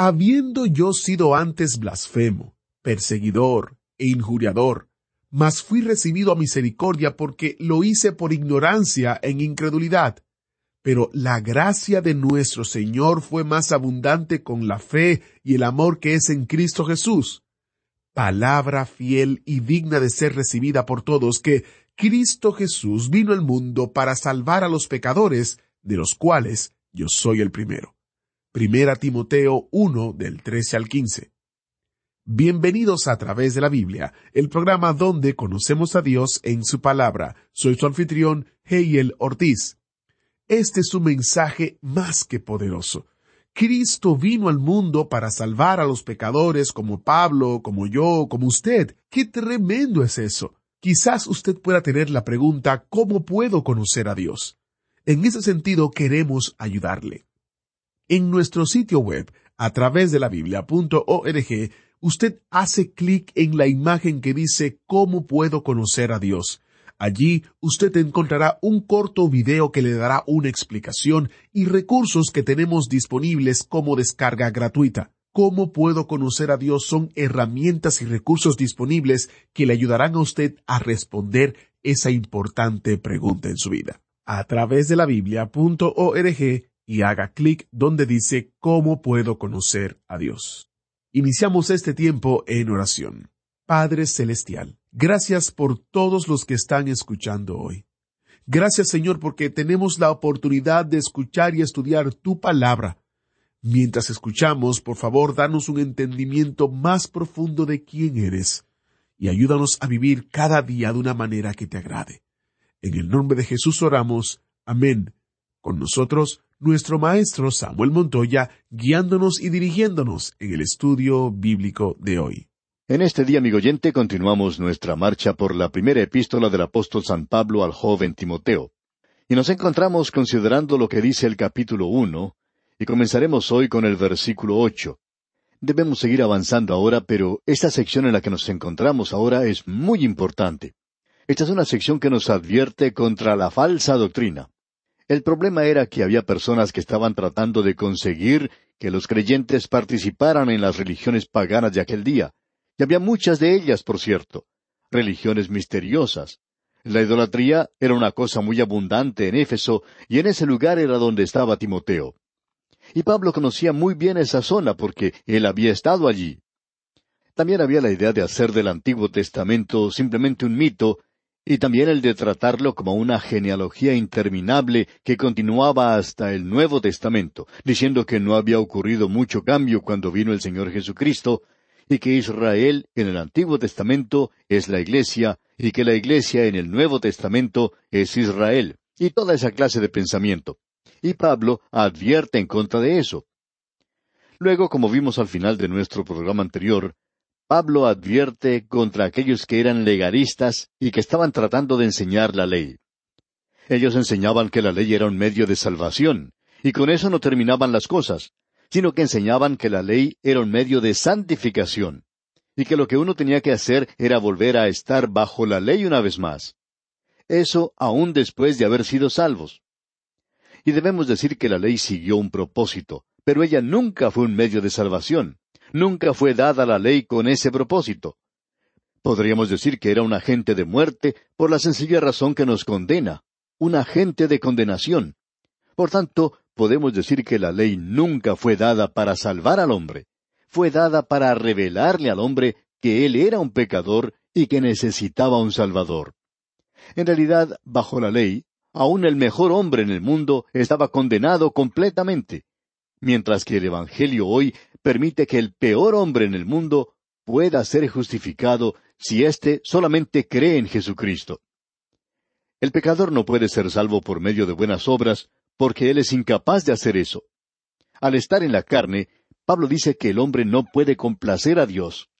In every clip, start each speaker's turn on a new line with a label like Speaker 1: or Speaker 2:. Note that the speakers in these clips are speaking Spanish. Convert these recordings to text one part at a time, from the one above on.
Speaker 1: Habiendo yo sido antes blasfemo, perseguidor e injuriador, mas fui recibido a misericordia porque lo hice por ignorancia en incredulidad. Pero la gracia de nuestro Señor fue más abundante con la fe y el amor que es en Cristo Jesús. Palabra fiel y digna de ser recibida por todos que Cristo Jesús vino al mundo para salvar a los pecadores, de los cuales yo soy el primero. Primera Timoteo 1 del 13 al 15. Bienvenidos a través de la Biblia, el programa donde conocemos a Dios en su palabra. Soy su anfitrión, Heiel Ortiz. Este es un mensaje más que poderoso. Cristo vino al mundo para salvar a los pecadores como Pablo, como yo, como usted. ¡Qué tremendo es eso! Quizás usted pueda tener la pregunta ¿cómo puedo conocer a Dios? En ese sentido queremos ayudarle. En nuestro sitio web, a través de la Biblia.org, usted hace clic en la imagen que dice ¿Cómo puedo conocer a Dios? Allí usted encontrará un corto video que le dará una explicación y recursos que tenemos disponibles como descarga gratuita. ¿Cómo puedo conocer a Dios? Son herramientas y recursos disponibles que le ayudarán a usted a responder esa importante pregunta en su vida. A través de la Biblia.org y haga clic donde dice ¿Cómo puedo conocer a Dios? Iniciamos este tiempo en oración. Padre Celestial, gracias por todos los que están escuchando hoy. Gracias Señor porque tenemos la oportunidad de escuchar y estudiar tu palabra. Mientras escuchamos, por favor, danos un entendimiento más profundo de quién eres y ayúdanos a vivir cada día de una manera que te agrade. En el nombre de Jesús oramos. Amén. Con nosotros, nuestro maestro Samuel Montoya, guiándonos y dirigiéndonos en el estudio bíblico de hoy.
Speaker 2: En este día, amigo oyente, continuamos nuestra marcha por la primera epístola del apóstol San Pablo al joven Timoteo. Y nos encontramos considerando lo que dice el capítulo uno, y comenzaremos hoy con el versículo ocho. Debemos seguir avanzando ahora, pero esta sección en la que nos encontramos ahora es muy importante. Esta es una sección que nos advierte contra la falsa doctrina. El problema era que había personas que estaban tratando de conseguir que los creyentes participaran en las religiones paganas de aquel día, y había muchas de ellas, por cierto, religiones misteriosas. La idolatría era una cosa muy abundante en Éfeso, y en ese lugar era donde estaba Timoteo. Y Pablo conocía muy bien esa zona porque él había estado allí. También había la idea de hacer del Antiguo Testamento simplemente un mito, y también el de tratarlo como una genealogía interminable que continuaba hasta el Nuevo Testamento, diciendo que no había ocurrido mucho cambio cuando vino el Señor Jesucristo, y que Israel en el Antiguo Testamento es la Iglesia, y que la Iglesia en el Nuevo Testamento es Israel, y toda esa clase de pensamiento. Y Pablo advierte en contra de eso. Luego, como vimos al final de nuestro programa anterior, Pablo advierte contra aquellos que eran legalistas y que estaban tratando de enseñar la ley. Ellos enseñaban que la ley era un medio de salvación, y con eso no terminaban las cosas, sino que enseñaban que la ley era un medio de santificación, y que lo que uno tenía que hacer era volver a estar bajo la ley una vez más. Eso aún después de haber sido salvos. Y debemos decir que la ley siguió un propósito, pero ella nunca fue un medio de salvación. Nunca fue dada la ley con ese propósito. Podríamos decir que era un agente de muerte por la sencilla razón que nos condena, un agente de condenación. Por tanto, podemos decir que la ley nunca fue dada para salvar al hombre. Fue dada para revelarle al hombre que él era un pecador y que necesitaba un Salvador. En realidad, bajo la ley, aun el mejor hombre en el mundo estaba condenado completamente, mientras que el Evangelio hoy permite que el peor hombre en el mundo pueda ser justificado si éste solamente cree en Jesucristo. El pecador no puede ser salvo por medio de buenas obras, porque él es incapaz de hacer eso. Al estar en la carne, Pablo dice que el hombre no puede complacer a Dios.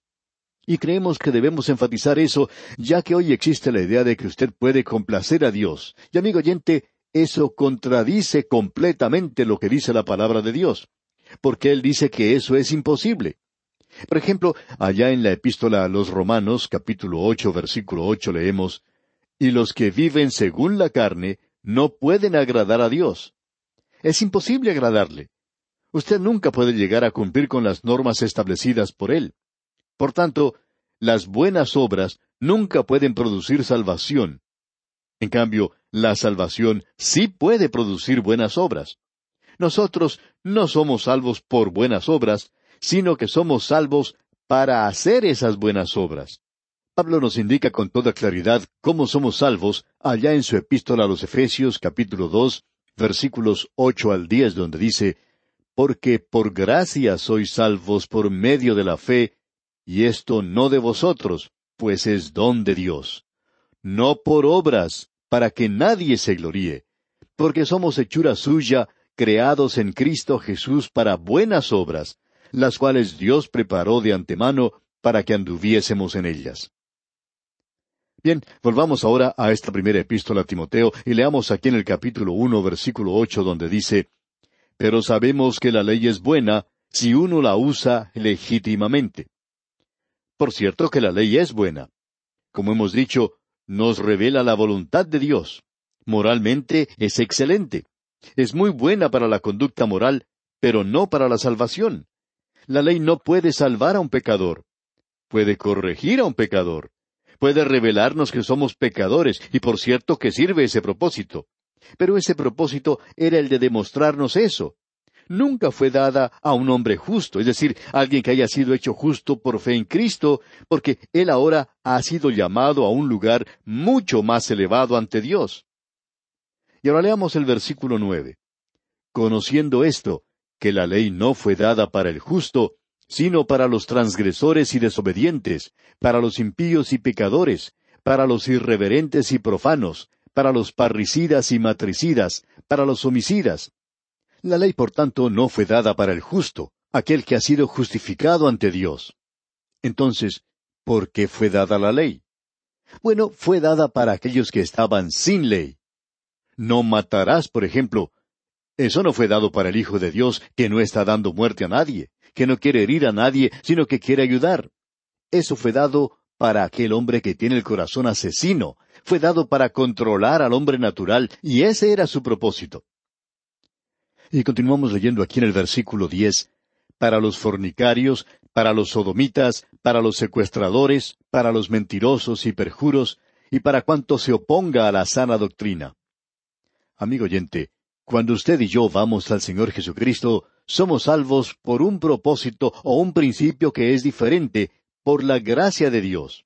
Speaker 2: Y creemos que debemos enfatizar eso, ya que hoy existe la idea de que usted puede complacer a Dios. Y amigo oyente, eso contradice completamente lo que dice la palabra de Dios, porque Él dice que eso es imposible. Por ejemplo, allá en la epístola a los Romanos, capítulo ocho, versículo ocho, leemos Y los que viven según la carne no pueden agradar a Dios. Es imposible agradarle. Usted nunca puede llegar a cumplir con las normas establecidas por Él. Por tanto, las buenas obras nunca pueden producir salvación. En cambio, la salvación sí puede producir buenas obras. Nosotros no somos salvos por buenas obras, sino que somos salvos para hacer esas buenas obras. Pablo nos indica con toda claridad cómo somos salvos allá en su epístola a los Efesios capítulo dos, versículos ocho al diez, donde dice Porque por gracia sois salvos por medio de la fe, y esto no de vosotros, pues es don de Dios. No por obras, para que nadie se gloríe, porque somos hechura suya, creados en Cristo Jesús para buenas obras, las cuales Dios preparó de antemano para que anduviésemos en ellas. Bien, volvamos ahora a esta primera epístola a Timoteo y leamos aquí en el capítulo uno, versículo ocho, donde dice Pero sabemos que la ley es buena si uno la usa legítimamente. Por cierto que la ley es buena. Como hemos dicho, nos revela la voluntad de Dios. Moralmente es excelente. Es muy buena para la conducta moral, pero no para la salvación. La ley no puede salvar a un pecador. Puede corregir a un pecador. Puede revelarnos que somos pecadores, y por cierto que sirve ese propósito. Pero ese propósito era el de demostrarnos eso, nunca fue dada a un hombre justo, es decir, alguien que haya sido hecho justo por fe en Cristo, porque él ahora ha sido llamado a un lugar mucho más elevado ante Dios. Y ahora leamos el versículo nueve. Conociendo esto, que la ley no fue dada para el justo, sino para los transgresores y desobedientes, para los impíos y pecadores, para los irreverentes y profanos, para los parricidas y matricidas, para los homicidas, la ley, por tanto, no fue dada para el justo, aquel que ha sido justificado ante Dios. Entonces, ¿por qué fue dada la ley? Bueno, fue dada para aquellos que estaban sin ley. No matarás, por ejemplo. Eso no fue dado para el Hijo de Dios, que no está dando muerte a nadie, que no quiere herir a nadie, sino que quiere ayudar. Eso fue dado para aquel hombre que tiene el corazón asesino, fue dado para controlar al hombre natural, y ese era su propósito. Y continuamos leyendo aquí en el versículo diez, para los fornicarios, para los sodomitas, para los secuestradores, para los mentirosos y perjuros, y para cuanto se oponga a la sana doctrina. Amigo oyente, cuando usted y yo vamos al Señor Jesucristo, somos salvos por un propósito o un principio que es diferente, por la gracia de Dios.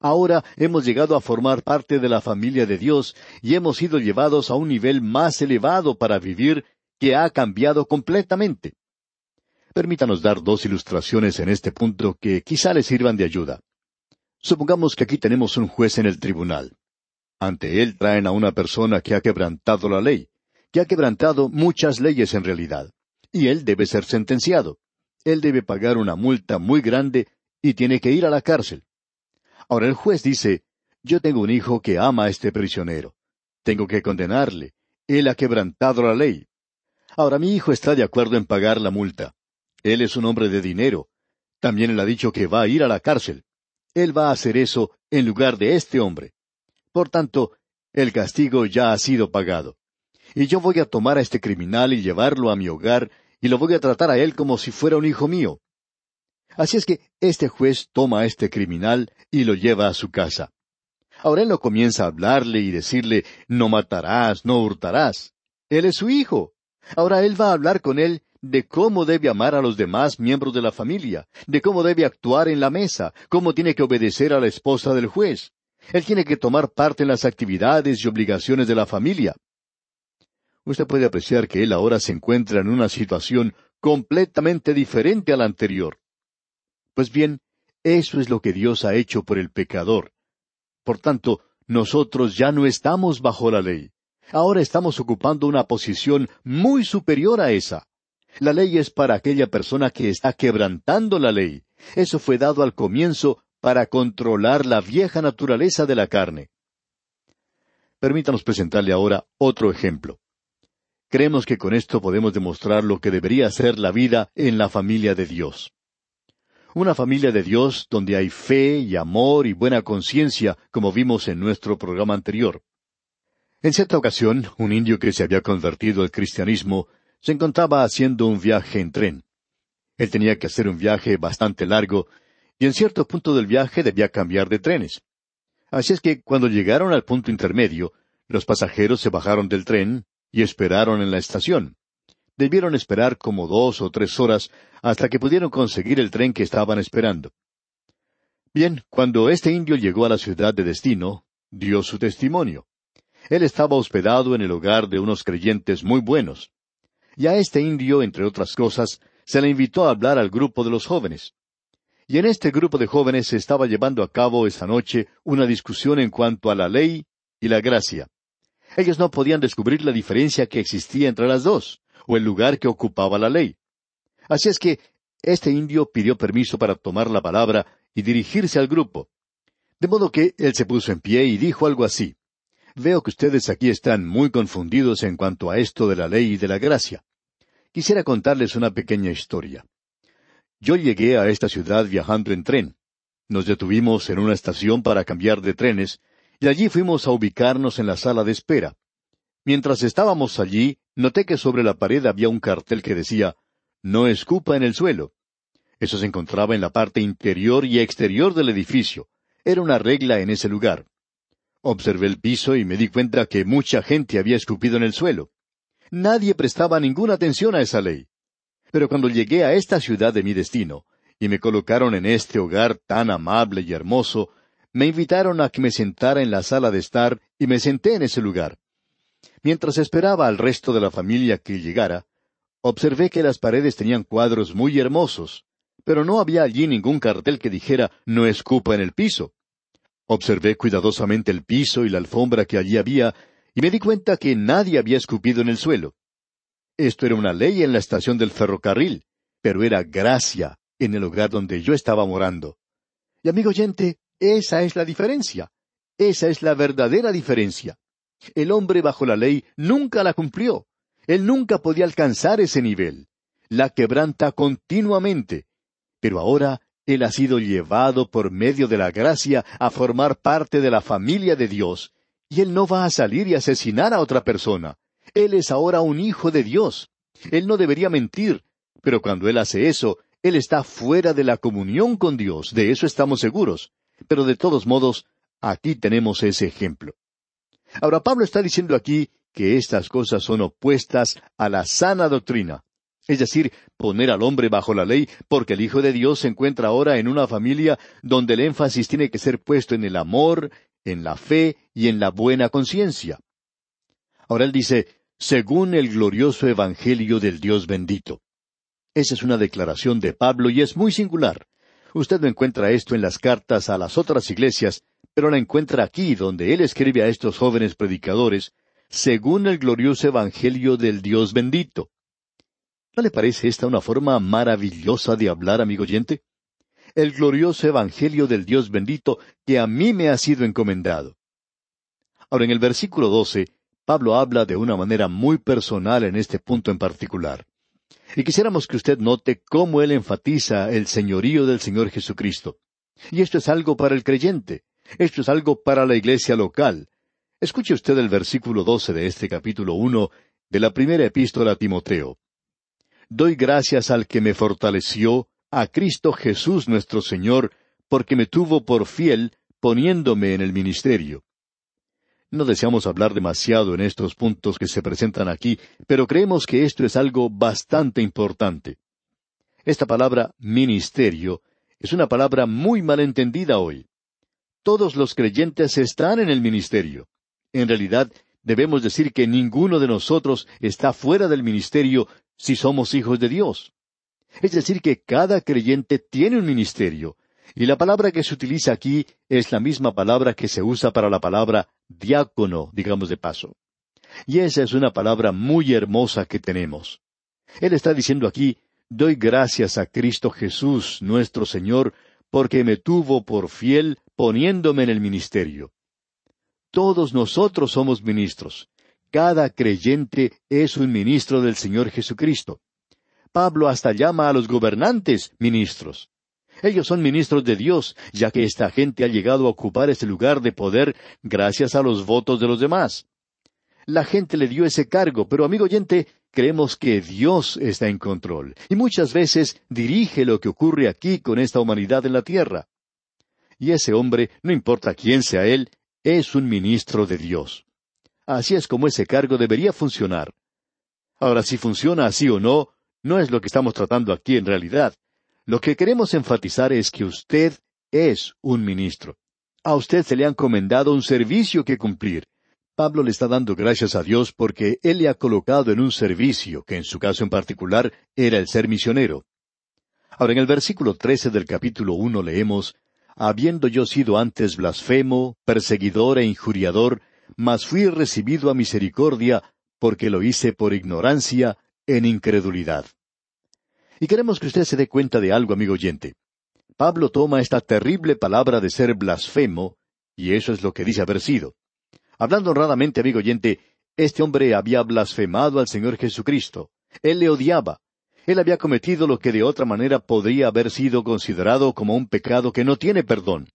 Speaker 2: Ahora hemos llegado a formar parte de la familia de Dios y hemos sido llevados a un nivel más elevado para vivir que ha cambiado completamente. Permítanos dar dos ilustraciones en este punto que quizá le sirvan de ayuda. Supongamos que aquí tenemos un juez en el tribunal. Ante él traen a una persona que ha quebrantado la ley, que ha quebrantado muchas leyes en realidad, y él debe ser sentenciado. Él debe pagar una multa muy grande y tiene que ir a la cárcel. Ahora el juez dice, yo tengo un hijo que ama a este prisionero. Tengo que condenarle. Él ha quebrantado la ley. Ahora mi hijo está de acuerdo en pagar la multa. Él es un hombre de dinero. También él ha dicho que va a ir a la cárcel. Él va a hacer eso en lugar de este hombre. Por tanto, el castigo ya ha sido pagado. Y yo voy a tomar a este criminal y llevarlo a mi hogar y lo voy a tratar a él como si fuera un hijo mío. Así es que este juez toma a este criminal y lo lleva a su casa. Ahora él no comienza a hablarle y decirle, no matarás, no hurtarás. Él es su hijo. Ahora él va a hablar con él de cómo debe amar a los demás miembros de la familia, de cómo debe actuar en la mesa, cómo tiene que obedecer a la esposa del juez. Él tiene que tomar parte en las actividades y obligaciones de la familia. Usted puede apreciar que él ahora se encuentra en una situación completamente diferente a la anterior. Pues bien, eso es lo que Dios ha hecho por el pecador. Por tanto, nosotros ya no estamos bajo la ley. Ahora estamos ocupando una posición muy superior a esa. La ley es para aquella persona que está quebrantando la ley. Eso fue dado al comienzo para controlar la vieja naturaleza de la carne. Permítanos presentarle ahora otro ejemplo. Creemos que con esto podemos demostrar lo que debería ser la vida en la familia de Dios. Una familia de Dios donde hay fe y amor y buena conciencia, como vimos en nuestro programa anterior. En cierta ocasión, un indio que se había convertido al cristianismo se encontraba haciendo un viaje en tren. Él tenía que hacer un viaje bastante largo, y en cierto punto del viaje debía cambiar de trenes. Así es que cuando llegaron al punto intermedio, los pasajeros se bajaron del tren y esperaron en la estación. Debieron esperar como dos o tres horas hasta que pudieron conseguir el tren que estaban esperando. Bien, cuando este indio llegó a la ciudad de destino, dio su testimonio. Él estaba hospedado en el hogar de unos creyentes muy buenos. Y a este indio, entre otras cosas, se le invitó a hablar al grupo de los jóvenes. Y en este grupo de jóvenes se estaba llevando a cabo esa noche una discusión en cuanto a la ley y la gracia. Ellos no podían descubrir la diferencia que existía entre las dos, o el lugar que ocupaba la ley. Así es que este indio pidió permiso para tomar la palabra y dirigirse al grupo. De modo que él se puso en pie y dijo algo así. Veo que ustedes aquí están muy confundidos en cuanto a esto de la ley y de la gracia. Quisiera contarles una pequeña historia. Yo llegué a esta ciudad viajando en tren. Nos detuvimos en una estación para cambiar de trenes, y allí fuimos a ubicarnos en la sala de espera. Mientras estábamos allí, noté que sobre la pared había un cartel que decía No escupa en el suelo. Eso se encontraba en la parte interior y exterior del edificio. Era una regla en ese lugar. Observé el piso y me di cuenta que mucha gente había escupido en el suelo. Nadie prestaba ninguna atención a esa ley. Pero cuando llegué a esta ciudad de mi destino, y me colocaron en este hogar tan amable y hermoso, me invitaron a que me sentara en la sala de estar y me senté en ese lugar. Mientras esperaba al resto de la familia que llegara, observé que las paredes tenían cuadros muy hermosos, pero no había allí ningún cartel que dijera no escupa en el piso. Observé cuidadosamente el piso y la alfombra que allí había, y me di cuenta que nadie había escupido en el suelo. Esto era una ley en la estación del ferrocarril, pero era gracia en el lugar donde yo estaba morando. Y amigo oyente, esa es la diferencia. Esa es la verdadera diferencia. El hombre bajo la ley nunca la cumplió. Él nunca podía alcanzar ese nivel. La quebranta continuamente. Pero ahora él ha sido llevado por medio de la gracia a formar parte de la familia de Dios. Y él no va a salir y asesinar a otra persona. Él es ahora un hijo de Dios. Él no debería mentir. Pero cuando él hace eso, él está fuera de la comunión con Dios. De eso estamos seguros. Pero de todos modos, aquí tenemos ese ejemplo. Ahora Pablo está diciendo aquí que estas cosas son opuestas a la sana doctrina, es decir, poner al hombre bajo la ley, porque el Hijo de Dios se encuentra ahora en una familia donde el énfasis tiene que ser puesto en el amor, en la fe y en la buena conciencia. Ahora él dice, según el glorioso Evangelio del Dios bendito. Esa es una declaración de Pablo y es muy singular. Usted no encuentra esto en las cartas a las otras iglesias, pero la encuentra aquí donde él escribe a estos jóvenes predicadores, según el glorioso Evangelio del Dios bendito. ¿No le parece esta una forma maravillosa de hablar, amigo oyente? El glorioso Evangelio del Dios bendito que a mí me ha sido encomendado. Ahora, en el versículo doce, Pablo habla de una manera muy personal en este punto en particular. Y quisiéramos que usted note cómo él enfatiza el señorío del Señor Jesucristo. Y esto es algo para el creyente, esto es algo para la iglesia local. Escuche usted el versículo doce de este capítulo uno de la primera epístola a Timoteo. Doy gracias al que me fortaleció, a Cristo Jesús nuestro Señor, porque me tuvo por fiel, poniéndome en el ministerio. No deseamos hablar demasiado en estos puntos que se presentan aquí, pero creemos que esto es algo bastante importante. Esta palabra ministerio es una palabra muy mal entendida hoy. Todos los creyentes están en el ministerio. En realidad, debemos decir que ninguno de nosotros está fuera del ministerio si somos hijos de Dios. Es decir, que cada creyente tiene un ministerio, y la palabra que se utiliza aquí es la misma palabra que se usa para la palabra diácono, digamos de paso. Y esa es una palabra muy hermosa que tenemos. Él está diciendo aquí, doy gracias a Cristo Jesús, nuestro Señor, porque me tuvo por fiel poniéndome en el ministerio. Todos nosotros somos ministros. Cada creyente es un ministro del Señor Jesucristo. Pablo hasta llama a los gobernantes ministros. Ellos son ministros de Dios, ya que esta gente ha llegado a ocupar ese lugar de poder gracias a los votos de los demás. La gente le dio ese cargo, pero amigo oyente, creemos que Dios está en control, y muchas veces dirige lo que ocurre aquí con esta humanidad en la tierra. Y ese hombre, no importa quién sea él, es un ministro de Dios. Así es como ese cargo debería funcionar. Ahora, si funciona así o no, no es lo que estamos tratando aquí en realidad. Lo que queremos enfatizar es que usted es un ministro. A usted se le ha encomendado un servicio que cumplir. Pablo le está dando gracias a Dios porque Él le ha colocado en un servicio, que en su caso en particular era el ser misionero. Ahora en el versículo trece del capítulo uno leemos Habiendo yo sido antes blasfemo, perseguidor e injuriador, mas fui recibido a misericordia, porque lo hice por ignorancia, en incredulidad. Y queremos que usted se dé cuenta de algo, amigo oyente. Pablo toma esta terrible palabra de ser blasfemo, y eso es lo que dice haber sido. Hablando honradamente, amigo oyente, este hombre había blasfemado al Señor Jesucristo. Él le odiaba. Él había cometido lo que de otra manera podría haber sido considerado como un pecado que no tiene perdón.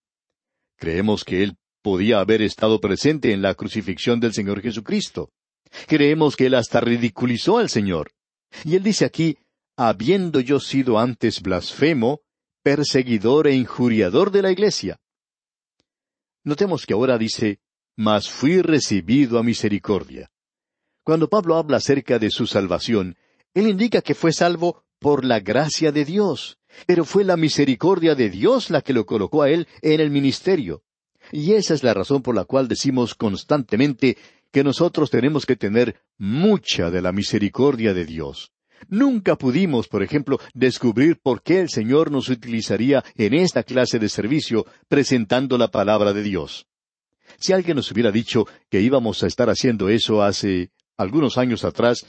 Speaker 2: Creemos que él podía haber estado presente en la crucifixión del Señor Jesucristo. Creemos que él hasta ridiculizó al Señor. Y él dice aquí, habiendo yo sido antes blasfemo, perseguidor e injuriador de la iglesia. Notemos que ahora dice, mas fui recibido a misericordia. Cuando Pablo habla acerca de su salvación, él indica que fue salvo por la gracia de Dios, pero fue la misericordia de Dios la que lo colocó a él en el ministerio. Y esa es la razón por la cual decimos constantemente que nosotros tenemos que tener mucha de la misericordia de Dios. Nunca pudimos, por ejemplo, descubrir por qué el Señor nos utilizaría en esta clase de servicio presentando la palabra de Dios. Si alguien nos hubiera dicho que íbamos a estar haciendo eso hace algunos años atrás,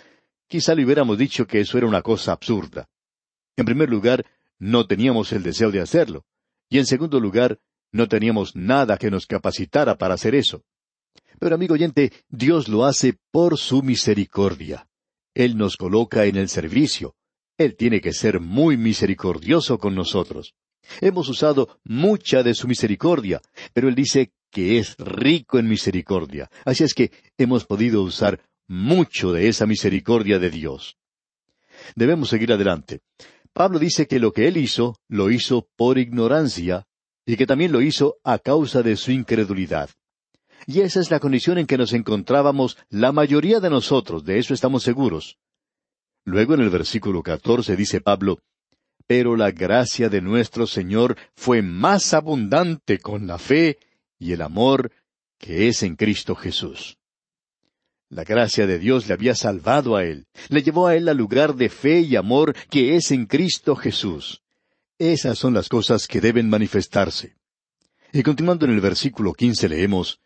Speaker 2: quizá le hubiéramos dicho que eso era una cosa absurda. En primer lugar, no teníamos el deseo de hacerlo. Y en segundo lugar, no teníamos nada que nos capacitara para hacer eso. Pero amigo oyente, Dios lo hace por su misericordia. Él nos coloca en el servicio. Él tiene que ser muy misericordioso con nosotros. Hemos usado mucha de su misericordia, pero Él dice que es rico en misericordia. Así es que hemos podido usar mucho de esa misericordia de Dios. Debemos seguir adelante. Pablo dice que lo que él hizo, lo hizo por ignorancia, y que también lo hizo a causa de su incredulidad. Y esa es la condición en que nos encontrábamos la mayoría de nosotros, de eso estamos seguros. Luego en el versículo catorce dice Pablo, Pero la gracia de nuestro Señor fue más abundante con la fe y el amor que es en Cristo Jesús. La gracia de Dios le había salvado a él, le llevó a él al lugar de fe y amor que es en Cristo Jesús. Esas son las cosas que deben manifestarse. Y continuando en el versículo quince leemos,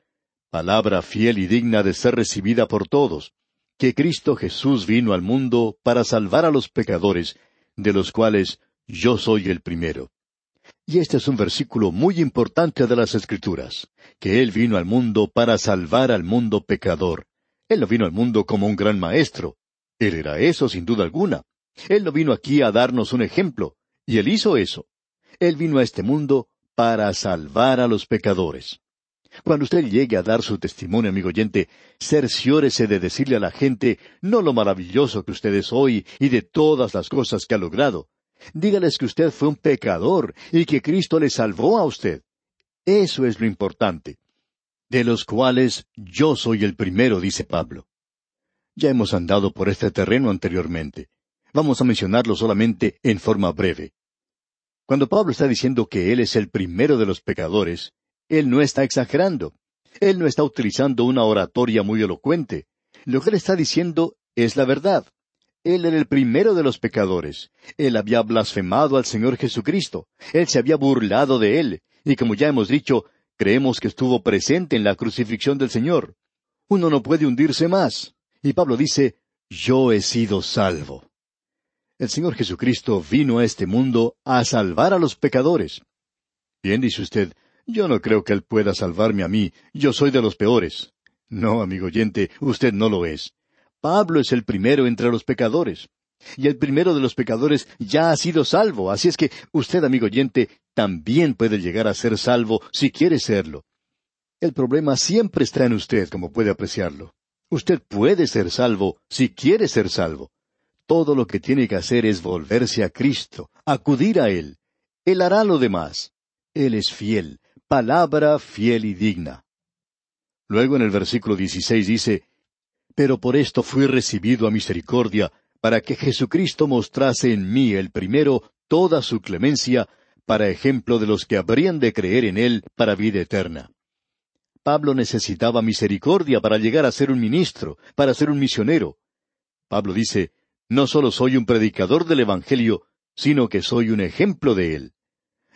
Speaker 2: Palabra fiel y digna de ser recibida por todos, que Cristo Jesús vino al mundo para salvar a los pecadores, de los cuales yo soy el primero. Y este es un versículo muy importante de las Escrituras, que Él vino al mundo para salvar al mundo pecador. Él no vino al mundo como un gran maestro. Él era eso, sin duda alguna. Él no vino aquí a darnos un ejemplo, y Él hizo eso. Él vino a este mundo para salvar a los pecadores. Cuando usted llegue a dar su testimonio, amigo oyente, cerciórese de decirle a la gente no lo maravilloso que usted es hoy y de todas las cosas que ha logrado. Dígales que usted fue un pecador y que Cristo le salvó a usted. Eso es lo importante de los cuales yo soy el primero, dice Pablo. Ya hemos andado por este terreno anteriormente. Vamos a mencionarlo solamente en forma breve. Cuando Pablo está diciendo que Él es el primero de los pecadores, Él no está exagerando. Él no está utilizando una oratoria muy elocuente. Lo que Él está diciendo es la verdad. Él era el primero de los pecadores. Él había blasfemado al Señor Jesucristo. Él se había burlado de Él. Y como ya hemos dicho, Creemos que estuvo presente en la crucifixión del Señor. Uno no puede hundirse más. Y Pablo dice, yo he sido salvo. El Señor Jesucristo vino a este mundo a salvar a los pecadores. Bien, dice usted, yo no creo que Él pueda salvarme a mí, yo soy de los peores. No, amigo oyente, usted no lo es. Pablo es el primero entre los pecadores. Y el primero de los pecadores ya ha sido salvo, así es que usted, amigo oyente, también puede llegar a ser salvo si quiere serlo. El problema siempre está en usted, como puede apreciarlo. Usted puede ser salvo si quiere ser salvo. Todo lo que tiene que hacer es volverse a Cristo, acudir a Él. Él hará lo demás. Él es fiel, palabra fiel y digna. Luego en el versículo 16 dice, Pero por esto fui recibido a misericordia, para que Jesucristo mostrase en mí el primero toda su clemencia, para ejemplo de los que habrían de creer en Él para vida eterna. Pablo necesitaba misericordia para llegar a ser un ministro, para ser un misionero. Pablo dice, no solo soy un predicador del Evangelio, sino que soy un ejemplo de él.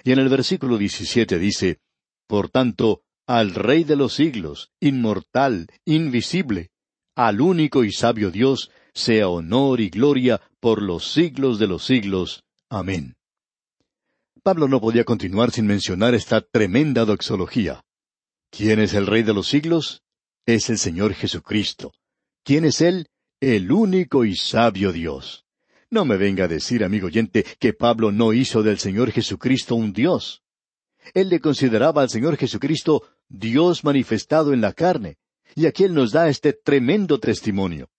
Speaker 2: Y en el versículo 17 dice, Por tanto, al Rey de los siglos, inmortal, invisible, al único y sabio Dios, sea honor y gloria por los siglos de los siglos. Amén. Pablo no podía continuar sin mencionar esta tremenda doxología. ¿Quién es el Rey de los siglos? Es el Señor Jesucristo. ¿Quién es Él? El único y sabio Dios. No me venga a decir, amigo oyente, que Pablo no hizo del Señor Jesucristo un Dios. Él le consideraba al Señor Jesucristo Dios manifestado en la carne, y aquí Él nos da este tremendo testimonio.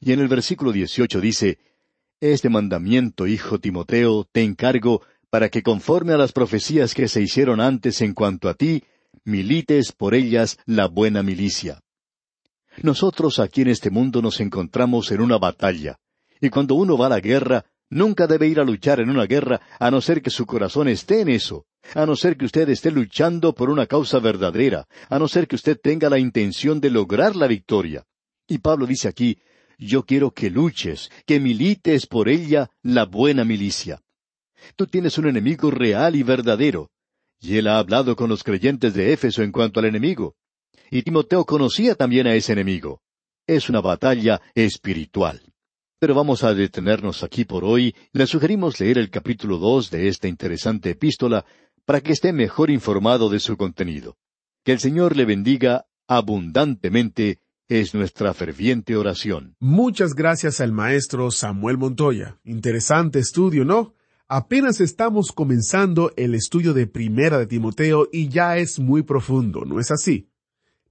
Speaker 2: Y en el versículo 18 dice, Este mandamiento, hijo Timoteo, te encargo para que conforme a las profecías que se hicieron antes en cuanto a ti, milites por ellas la buena milicia. Nosotros aquí en este mundo nos encontramos en una batalla, y cuando uno va a la guerra, nunca debe ir a luchar en una guerra a no ser que su corazón esté en eso, a no ser que usted esté luchando por una causa verdadera, a no ser que usted tenga la intención de lograr la victoria. Y Pablo dice aquí, yo quiero que luches, que milites por ella la buena milicia. Tú tienes un enemigo real y verdadero. Y él ha hablado con los creyentes de Éfeso en cuanto al enemigo. Y Timoteo conocía también a ese enemigo. Es una batalla espiritual. Pero vamos a detenernos aquí por hoy. Le sugerimos leer el capítulo dos de esta interesante epístola para que esté mejor informado de su contenido. Que el Señor le bendiga abundantemente es nuestra ferviente oración.
Speaker 1: Muchas gracias al maestro Samuel Montoya. Interesante estudio, ¿no? Apenas estamos comenzando el estudio de Primera de Timoteo y ya es muy profundo, ¿no es así?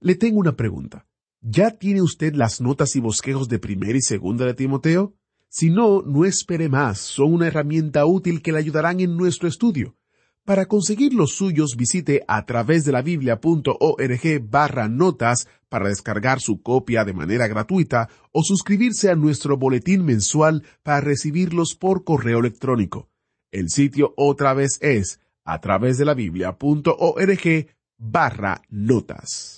Speaker 1: Le tengo una pregunta. ¿Ya tiene usted las notas y bosquejos de Primera y Segunda de Timoteo? Si no, no espere más, son una herramienta útil que le ayudarán en nuestro estudio. Para conseguir los suyos visite a través de la biblia.org barra notas para descargar su copia de manera gratuita o suscribirse a nuestro boletín mensual para recibirlos por correo electrónico. El sitio otra vez es a través de la biblia.org barra notas.